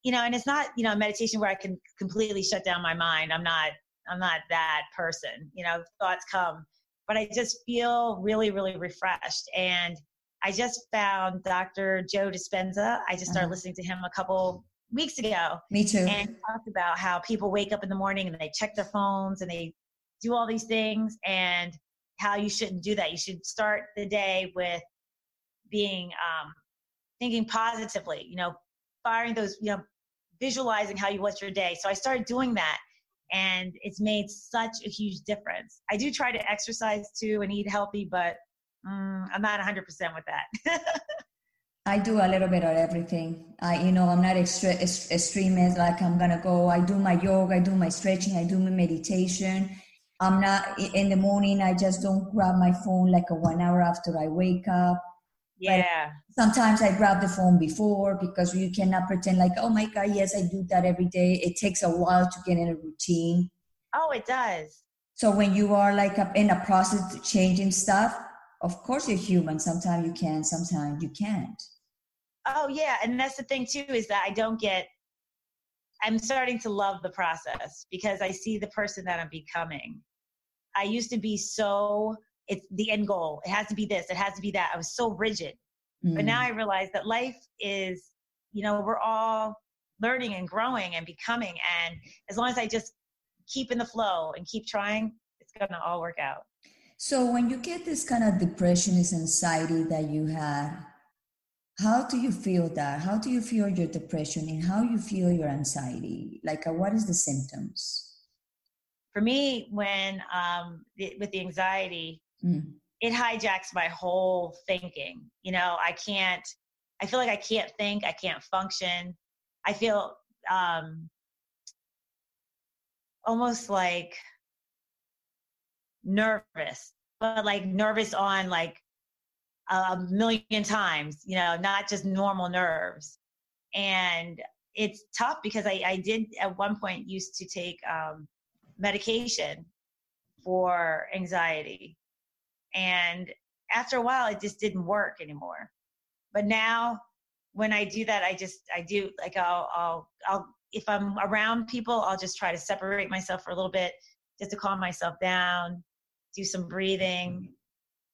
Speaker 2: you know, and it's not, you know, meditation where I can completely shut down my mind. I'm not, I'm not that person. You know, thoughts come, but I just feel really, really refreshed. And I just found Dr. Joe Dispenza. I just started uh-huh. listening to him a couple weeks ago.
Speaker 1: Me too.
Speaker 2: And talked about how people wake up in the morning and they check their phones and they do all these things. And how you shouldn't do that. You should start the day with being um, thinking positively. You know, firing those. You know, visualizing how you want your day. So I started doing that, and it's made such a huge difference. I do try to exercise too and eat healthy, but mm, I'm not 100% with that. <laughs>
Speaker 1: I do a little bit of everything. I, you know, I'm not extra, extreme as like I'm gonna go. I do my yoga, I do my stretching, I do my meditation, I'm not in the morning. I just don't grab my phone like a one hour after I wake up.
Speaker 2: Yeah.
Speaker 1: But sometimes I grab the phone before because you cannot pretend like, oh my God, yes, I do that every day. It takes a while to get in a routine.
Speaker 2: Oh, it does.
Speaker 1: So when you are like in a process of changing stuff, of course you're human. Sometimes you can, sometimes you can't.
Speaker 2: Oh yeah, and that's the thing too is that I don't get. I'm starting to love the process because I see the person that I'm becoming, I used to be so it's the end goal. It has to be this. It has to be that. I was so rigid. Mm. But now mm. I realize that life is, you know, we're all learning and growing and becoming. And as long as I just keep in the flow and keep trying, it's going to all work out.
Speaker 1: So when you get this kind of depression, this anxiety that you had, how do you feel that? How do you feel your depression and how you feel your anxiety? Like, uh, what is the symptoms?
Speaker 2: for me when um, the, with the anxiety mm. it hijacks my whole thinking you know i can't i feel like i can't think i can't function i feel um, almost like nervous but like nervous on like a million times you know not just normal nerves and it's tough because I, I did at one point used to take um, medication for anxiety. And after a while, it just didn't work anymore. But now, when I do that, I just I do like I'll I'll I'll if I'm around people, I'll just try to separate myself for a little bit just to calm myself down, do some breathing,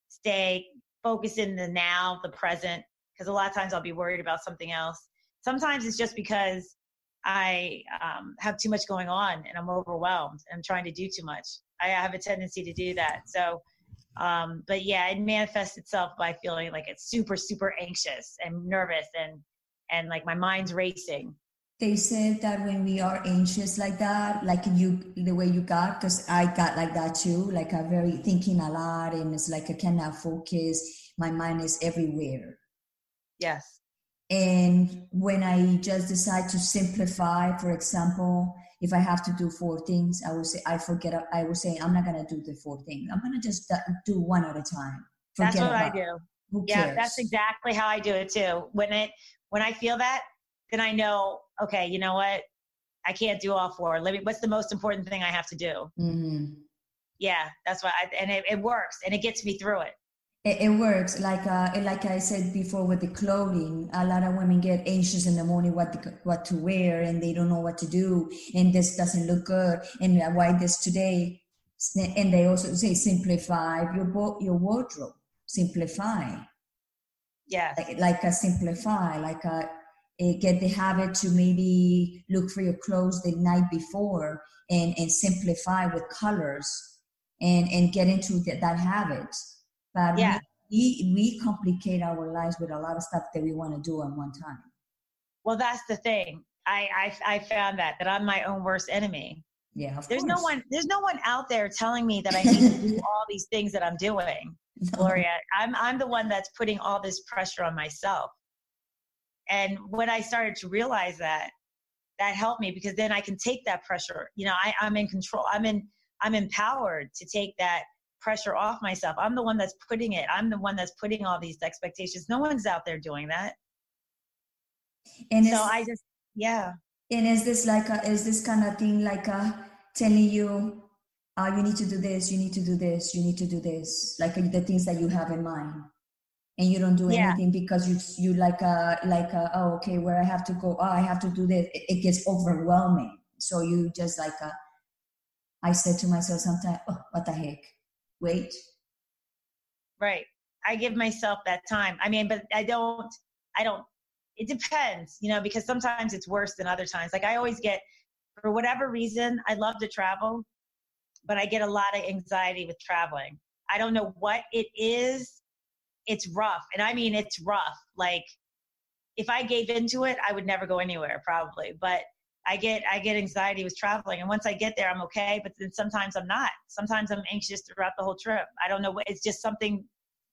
Speaker 2: stay focused in the now, the present. Because a lot of times I'll be worried about something else. Sometimes it's just because I um, have too much going on and I'm overwhelmed and I'm trying to do too much. I have a tendency to do that. So, um, but yeah, it manifests itself by feeling like it's super, super anxious and nervous and, and like my mind's racing.
Speaker 1: They said that when we are anxious like that, like you, the way you got, because I got like that too, like I'm very thinking a lot and it's like I cannot focus. My mind is everywhere.
Speaker 2: Yes
Speaker 1: and when I just decide to simplify, for example, if I have to do four things, I will say, I forget, I will say, I'm not going to do the four things. I'm going to just do one at a time.
Speaker 2: Forget that's what I do. Who yeah, cares? that's exactly how I do it too. When it, when I feel that, then I know, okay, you know what? I can't do all four. Let me, what's the most important thing I have to do? Mm-hmm. Yeah, that's why, I, and it, it works and it gets me through it
Speaker 1: it, it works like uh, like I said before with the clothing. A lot of women get anxious in the morning what to, what to wear, and they don't know what to do, and this doesn't look good, and why this today. And they also say simplify your your wardrobe. Simplify.
Speaker 2: Yeah.
Speaker 1: Like, like a simplify, like a, a get the habit to maybe look for your clothes the night before and and simplify with colors and and get into the, that habit but yeah. we, we complicate our lives with a lot of stuff that we want to do at one time.
Speaker 2: Well, that's the thing. I, I, I found that, that I'm my own worst enemy.
Speaker 1: Yeah,
Speaker 2: there's
Speaker 1: course.
Speaker 2: no one there's no one out there telling me that I need to do <laughs> all these things that I'm doing. No. Gloria, I'm I'm the one that's putting all this pressure on myself. And when I started to realize that, that helped me because then I can take that pressure. You know, I, I'm in control. I'm in. I'm empowered to take that pressure off myself. I'm the one that's putting it. I'm the one that's putting all these expectations. No one's out there doing that. And so I just, yeah.
Speaker 1: And is this like a, is this kind of thing like a telling you, uh, you need to do this, you need to do this, you need to do this, like uh, the things that you have in mind, and you don't do yeah. anything because you you like a like a, oh okay where I have to go, oh I have to do this. It, it gets overwhelming. So you just like a, I said to myself sometimes, oh what the heck, wait.
Speaker 2: Right. I give myself that time. I mean, but I don't. I don't it depends, you know, because sometimes it's worse than other times. Like I always get, for whatever reason, I love to travel, but I get a lot of anxiety with traveling. I don't know what it is. It's rough. And I mean, it's rough. Like if I gave into it, I would never go anywhere probably. But I get I get anxiety with traveling, and once I get there, I'm okay. But then sometimes I'm not. Sometimes I'm anxious throughout the whole trip. I don't know what. It's just something.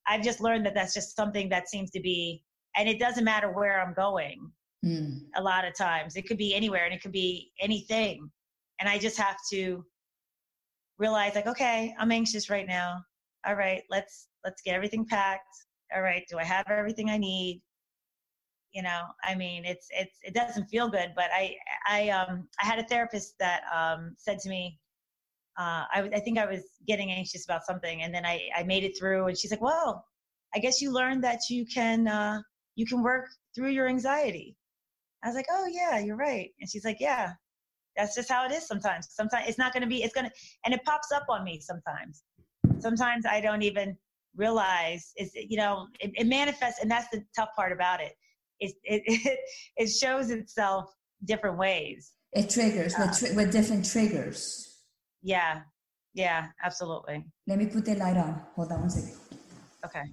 Speaker 2: I've just learned that that's just something that seems to be and it doesn't matter where I'm going. Mm. A lot of times, it could be anywhere, and it could be anything, and I just have to realize, like, okay, I'm anxious right now. All right, let's let's get everything packed. All right, do I have everything I need? You know, I mean, it's it's it doesn't feel good, but I I um I had a therapist that um said to me, uh, I, was I think I was getting anxious about something, and then I, I made it through. And she's like, "Well, I guess you learned that you can uh, you can work through your anxiety. I was like, oh yeah, you're right. And she's like, yeah, that's just how it is sometimes. Sometimes it's not going to be, it's going to, and it pops up on me sometimes. Sometimes I don't even realize is you know it, it, manifests and that's the tough part about it. It, it, <laughs> it shows itself different ways.
Speaker 1: It triggers uh, with, tri- with different triggers.
Speaker 2: Yeah. Yeah absolutely.
Speaker 1: Let me put the light on. Hold on one second.
Speaker 2: Okay.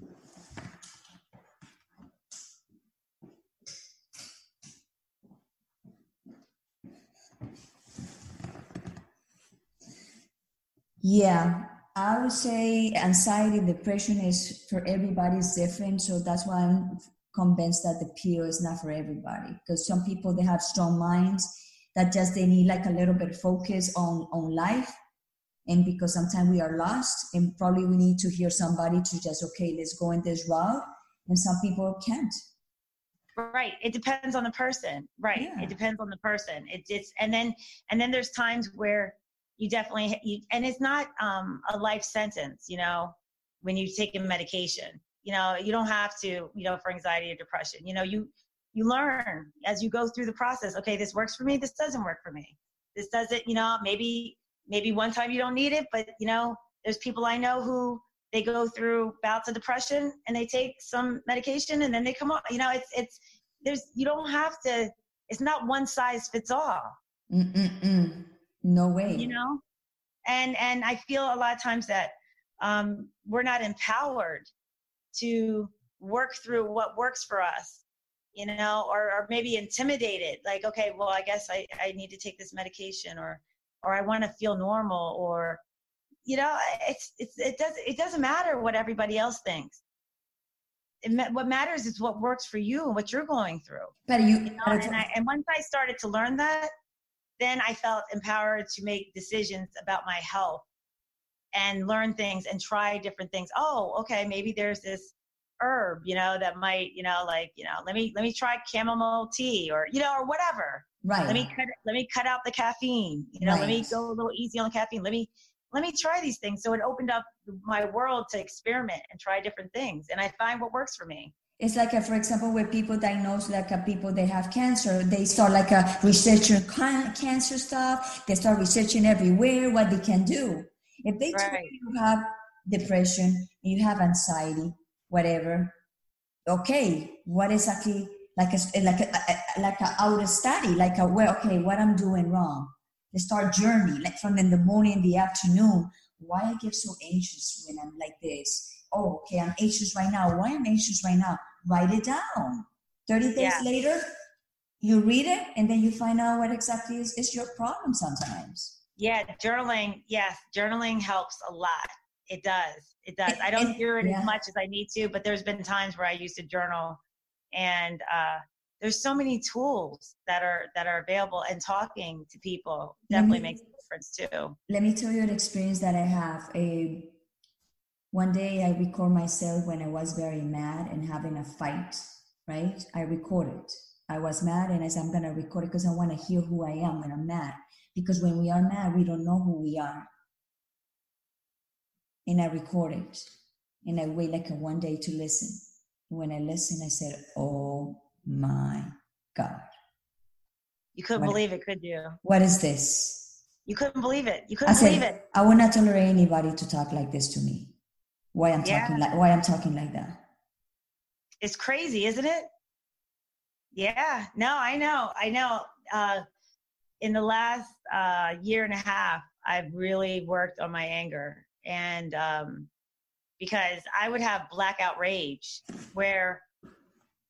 Speaker 1: Yeah, I would say anxiety, depression is for everybody is different. So that's why I'm convinced that the pill is not for everybody. Because some people they have strong minds that just they need like a little bit of focus on on life. And because sometimes we are lost and probably we need to hear somebody to just okay, let's go in this route. And some people can't.
Speaker 2: Right. It depends on the person. Right. Yeah. It depends on the person. It, it's and then and then there's times where you definitely you, and it's not um, a life sentence you know when you take a medication. You know you don't have to you know for anxiety or depression. You know you you learn as you go through the process okay this works for me this doesn't work for me. This doesn't you know maybe maybe one time you don't need it but you know there's people i know who they go through bouts of depression and they take some medication and then they come off you know it's it's there's you don't have to it's not one size fits all.
Speaker 1: Mm-mm-mm. No way.
Speaker 2: You know? And and I feel a lot of times that um, we're not empowered to work through what works for us, you know, or, or maybe intimidated, like, okay, well, I guess I, I need to take this medication or or I want to feel normal or you know, it's, it's it does it doesn't matter what everybody else thinks. It, what matters is what works for you and what you're going through.
Speaker 1: But you,
Speaker 2: you know? and, I, and once I started to learn that, then I felt empowered to make decisions about my health and learn things and try different things. Oh, okay, maybe there's this herb, you know, that might, you know, like, you know, let me let me try chamomile tea or you know, or whatever.
Speaker 1: Right.
Speaker 2: Let me cut let me cut out the caffeine. You know, right. let me go a little easy on the caffeine. Let me let me try these things. So it opened up my world to experiment and try different things. And I find what works for me
Speaker 1: it's like a, for example where people diagnose like a, people they have cancer they start like a researching cancer stuff. They start researching everywhere what they can do. If they right. you have depression you have anxiety whatever okay what exactly like a like a, a like a outer study like a well okay what i'm doing wrong? They start journey like from in the morning in the afternoon. Why i get so anxious when i'm like this? Oh okay i'm anxious right now. Why i'm anxious right now write it down. 30 days yeah. later, you read it and then you find out what exactly is, is your problem sometimes.
Speaker 2: Yeah, journaling, yes, journaling helps a lot. It does. It does. I don't do it yeah. as much as I need to, but there's been times where I used to journal and uh, there's so many tools that are that are available and talking to people definitely me, makes a difference too
Speaker 1: let me tell you an experience that i have a one day i record myself when i was very mad and having a fight right i recorded i was mad and i said i'm going to record it because i want to hear who i am when i'm mad because when we are mad we don't know who we are and i recorded and i wait like a one day to listen when i listened i said oh my God.
Speaker 2: You couldn't what, believe it, could you?
Speaker 1: What is this?
Speaker 2: You couldn't believe it. You couldn't I believe it.
Speaker 1: I will not tolerate anybody to talk like this to me. Why I'm yeah. talking like why I'm talking like that.
Speaker 2: It's crazy, isn't it? Yeah. No, I know. I know. Uh, in the last uh, year and a half, I've really worked on my anger, and um, because I would have blackout rage where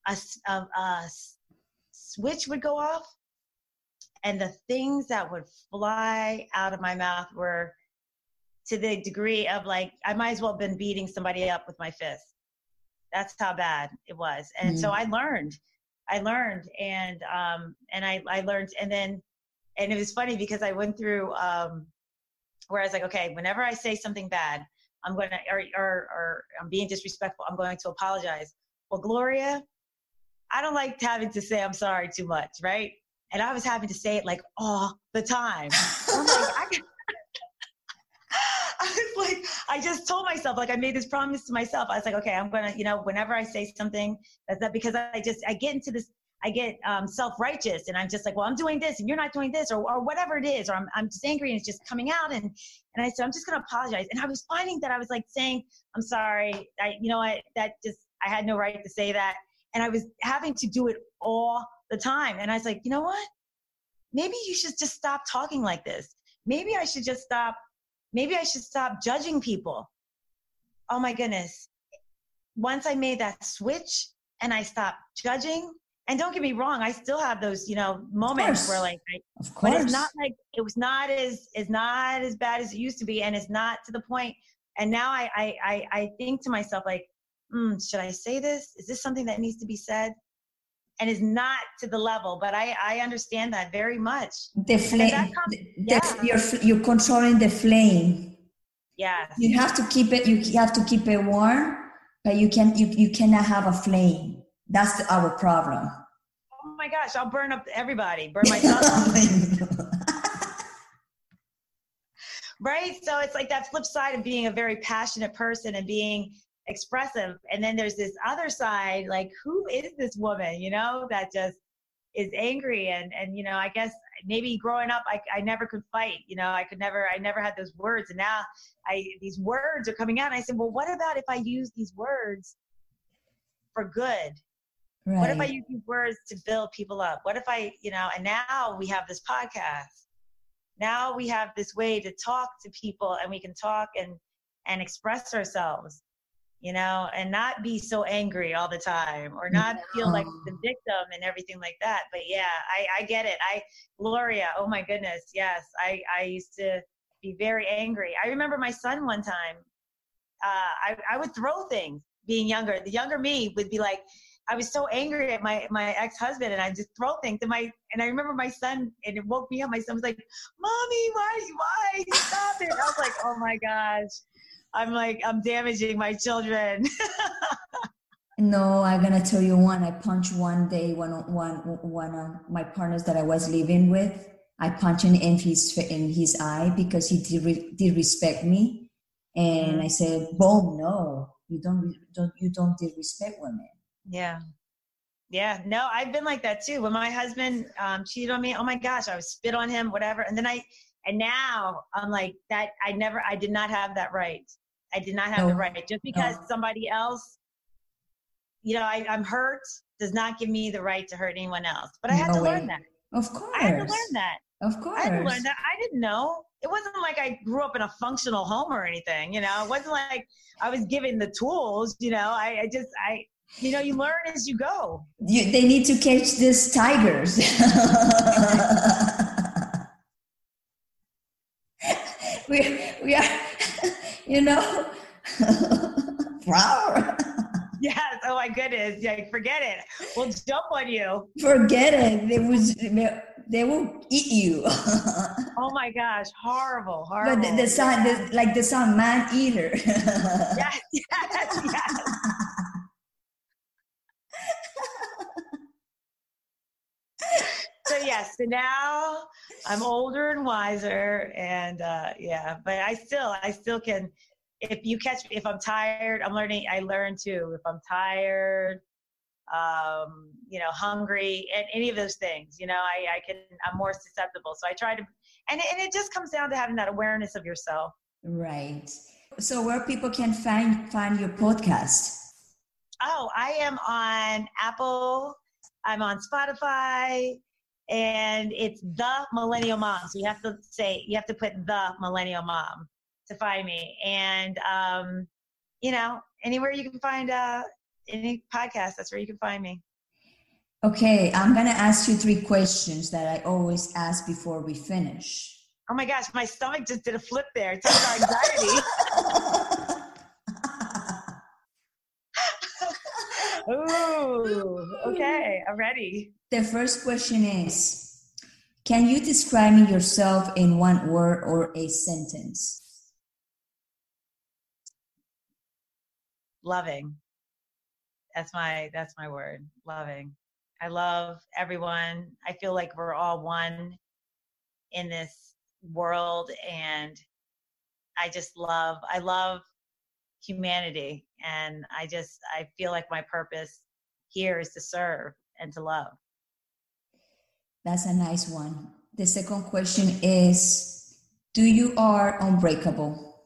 Speaker 2: a, a, a switch would go off and the things that would fly out of my mouth were to the degree of like i might as well have been beating somebody up with my fist. That's how bad it was. And mm. So i learned. I learned and um and i i learned and then and it was funny because i went through um where i was like okay whenever i say something bad i'm going to or, or or i'm being disrespectful i'm going to apologize. Well gloria I don't like having to say I'm sorry too much, right? And I was having to say it like all the time. I'm like, I, <laughs> <laughs> I was like, I just told myself, like, I made this promise to myself. I was like, okay, I'm gonna, you know, whenever I say something, that's that because I just, I get into this, I get um, self-righteous, and I'm just like, well, I'm doing this, and you're not doing this, or, or whatever it is, or I'm, I'm just angry, and it's just coming out, and and I said, I'm just gonna apologize, and I was finding that I was like saying, I'm sorry, I, you know what, that just, I had no right to say that, and I was having to do it all the time. And I was like, you know what? Maybe you should just stop talking like this. Maybe I should just stop. Maybe I should stop judging people. Oh my goodness. Once I made that switch and I stopped judging, and don't get me wrong, I still have those, you know, moments where like, I, but it's not like it was not as it's not as bad as it used to be, and it's not to the point. And now I I I think to myself like, mm, should I say this? Is this something that needs to be said? And is not to the level, but I, I understand that very much.
Speaker 1: The flame, comes, yeah. you're, you're controlling the flame.
Speaker 2: Yeah.
Speaker 1: You have to keep it, you have to keep it warm, but you can you, you cannot have a flame. That's the, our problem.
Speaker 2: Oh my gosh, I'll burn up everybody, burn myself. <laughs> right? So it's like that flip side of being a very passionate person and being expressive. And then there's this other side like who is this woman you know that just is angry? And and you know i guess maybe growing up I, I never could fight you know i could never i never had those words. And now i these words are coming out and i said well what about if i use these words for good? Right. what if i use these words to build people up? What if i you know and now we have this podcast. Now we have this way to talk to people and we can talk and and express ourselves you know, and not be so angry all the time or not no. feel like the victim and everything like that. But yeah, I, I get it. I, Gloria, oh my goodness. Yes. I, I used to be very angry. I remember my son one time, uh, I, I would throw things being younger. The younger me would be like, I was so angry at my my ex husband, and I just throw things. And my and I remember my son, and it woke me up. My son was like, "Mommy, why, why stop it?" I was like, "Oh my gosh." I'm like, I'm damaging my children.
Speaker 1: no, I'm gonna tell you one. I punched one day one one one of my partners that I was living with. I punched him in his in his eye because he did, did respect me, and mm-hmm. I said, "Boom, no, you don't don't you don't disrespect women."
Speaker 2: Yeah. Yeah, no, I've been like that too. When my husband um, cheated on me, oh my gosh, I would spit on him, whatever. And then I, and now I'm like that. I never, I did not have that right. I did not have no. the right. Just because no. somebody else, you know, I, am hurt does not give me the right to hurt anyone else. But I had no to way. learn that.
Speaker 1: Of course.
Speaker 2: I had to learn that.
Speaker 1: Of course.
Speaker 2: I had to learn that. I didn't know. It wasn't like I grew up in a functional home or anything, you know. It wasn't like I was given the tools, you know. I, I just I you know, you learn as you go.
Speaker 1: You, they need to catch these tigers. <laughs> we, we are you know, <laughs> flower.
Speaker 2: yes. Oh, my goodness. Like, forget it. We'll jump on you.
Speaker 1: Forget it. They was they will eat you. <laughs>
Speaker 2: oh my gosh, horrible, horrible.
Speaker 1: But the, the the, like the song "Man Eater." <laughs>
Speaker 2: yes, yes, yes. Yes, so now I'm older and wiser, and uh, yeah, but I still, I still can. If you catch me, if I'm tired, I'm learning. I learn too. If I'm tired, um, you know, hungry, and any of those things, you know, I, I can, I'm more susceptible. So I try to, and and it just comes down to having that awareness of yourself.
Speaker 1: Right. So where people can find find your podcast?
Speaker 2: Oh, I am on Apple. I'm on Spotify and it's the millennial mom. So you have to say you have to put the millennial mom to find me. And um, you know, anywhere you can find uh any podcast, that's where you can find me.
Speaker 1: Okay, I'm gonna ask you three questions that I always ask before we finish.
Speaker 2: Oh my gosh, my stomach just did a flip there. It's anxiety. <laughs> <laughs> Ooh, okay, I'm ready.
Speaker 1: The first question is Can you describe yourself in one word or a sentence?
Speaker 2: Loving. That's my that's my word. Loving. I love everyone. I feel like we're all one in this world and I just love I love humanity and i just i feel like my purpose here is to serve and to love
Speaker 1: that's a nice one. The second question is do you are unbreakable?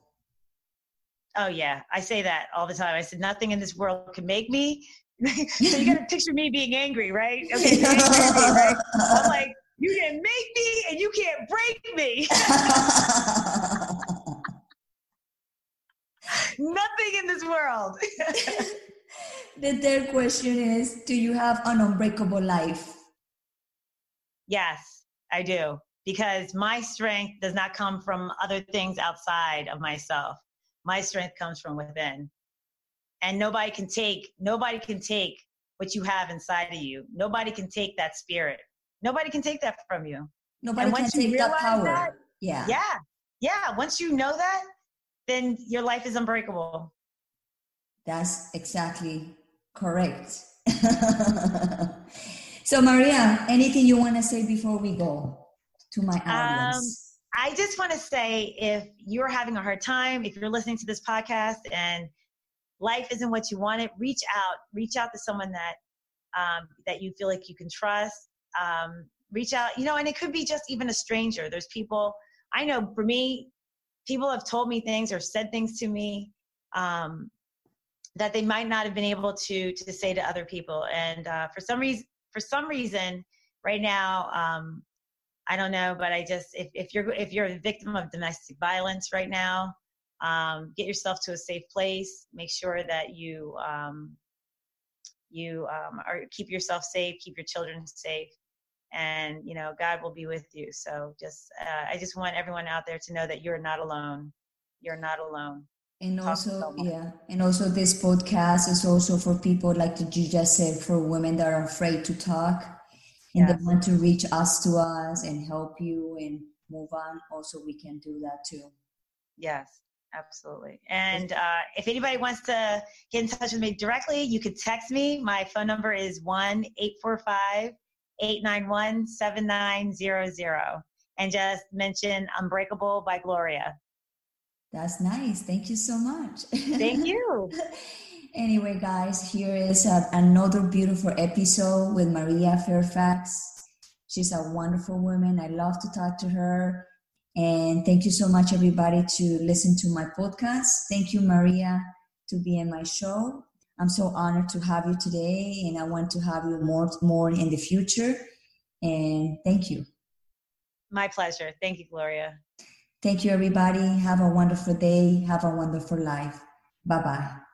Speaker 2: Oh yeah. I say that all the time. I said nothing in this world can make me. <laughs> So you got to picture me being angry right? Okay angry, right? i'm like you didn't make me and you can't break me. <laughs> Nothing in this world. <laughs>
Speaker 1: the third question is Do you have an unbreakable life?
Speaker 2: Yes, I do. Because my strength does not come from other things outside of myself. My strength comes from within. And nobody can take, nobody can take what you have inside of you. Nobody can take that spirit. Nobody can take that from you.
Speaker 1: Nobody can take that power. That, yeah.
Speaker 2: Yeah. Yeah. Once you know that, then your life is unbreakable.
Speaker 1: That's exactly correct. <laughs> so, Maria, anything you want to say before we go to my um, audience?
Speaker 2: Um, I just want to say if you're having a hard time, if you're listening to this podcast and life isn't what you wanted, reach out. Reach out to someone that um, that you feel like you can trust. Um, reach out, you know, and it could be just even a stranger. There's people I know. For me, people have told me things or said things to me um, that they might not have been able to to say to other people and uh, for some reason for some reason right now um, i don't know but i just if, if you're if you're a victim of domestic violence right now um, get yourself to a safe place. Make sure that you um, you um, are keep yourself safe keep your children safe and you know god will be with you. So just uh, i just want everyone out there to know that you're not alone. You're not alone
Speaker 1: and also yeah and also this podcast is also for people like you just said for women that are afraid to talk and yes. they want to reach us to us and help you and move on. Also we can do that too.
Speaker 2: Yes absolutely. And uh, if anybody wants to get in touch with me directly you could text me. My phone number is 1 845 891 7900 and just mention Unbreakable by Gloria.
Speaker 1: That's nice. Thank you so much.
Speaker 2: Thank you. <laughs>
Speaker 1: anyway, guys, here is a, another beautiful episode with Maria Fairfax. She's a wonderful woman. I love to talk to her. And thank you so much, everybody, to listen to my podcast. Thank you, Maria, to be in my show. I'm so honored to have you today, and I want to have you more more in the future. And thank you.
Speaker 2: My pleasure. Thank you, Gloria.
Speaker 1: Thank you, everybody. Have a wonderful day. Have a wonderful life. Bye bye.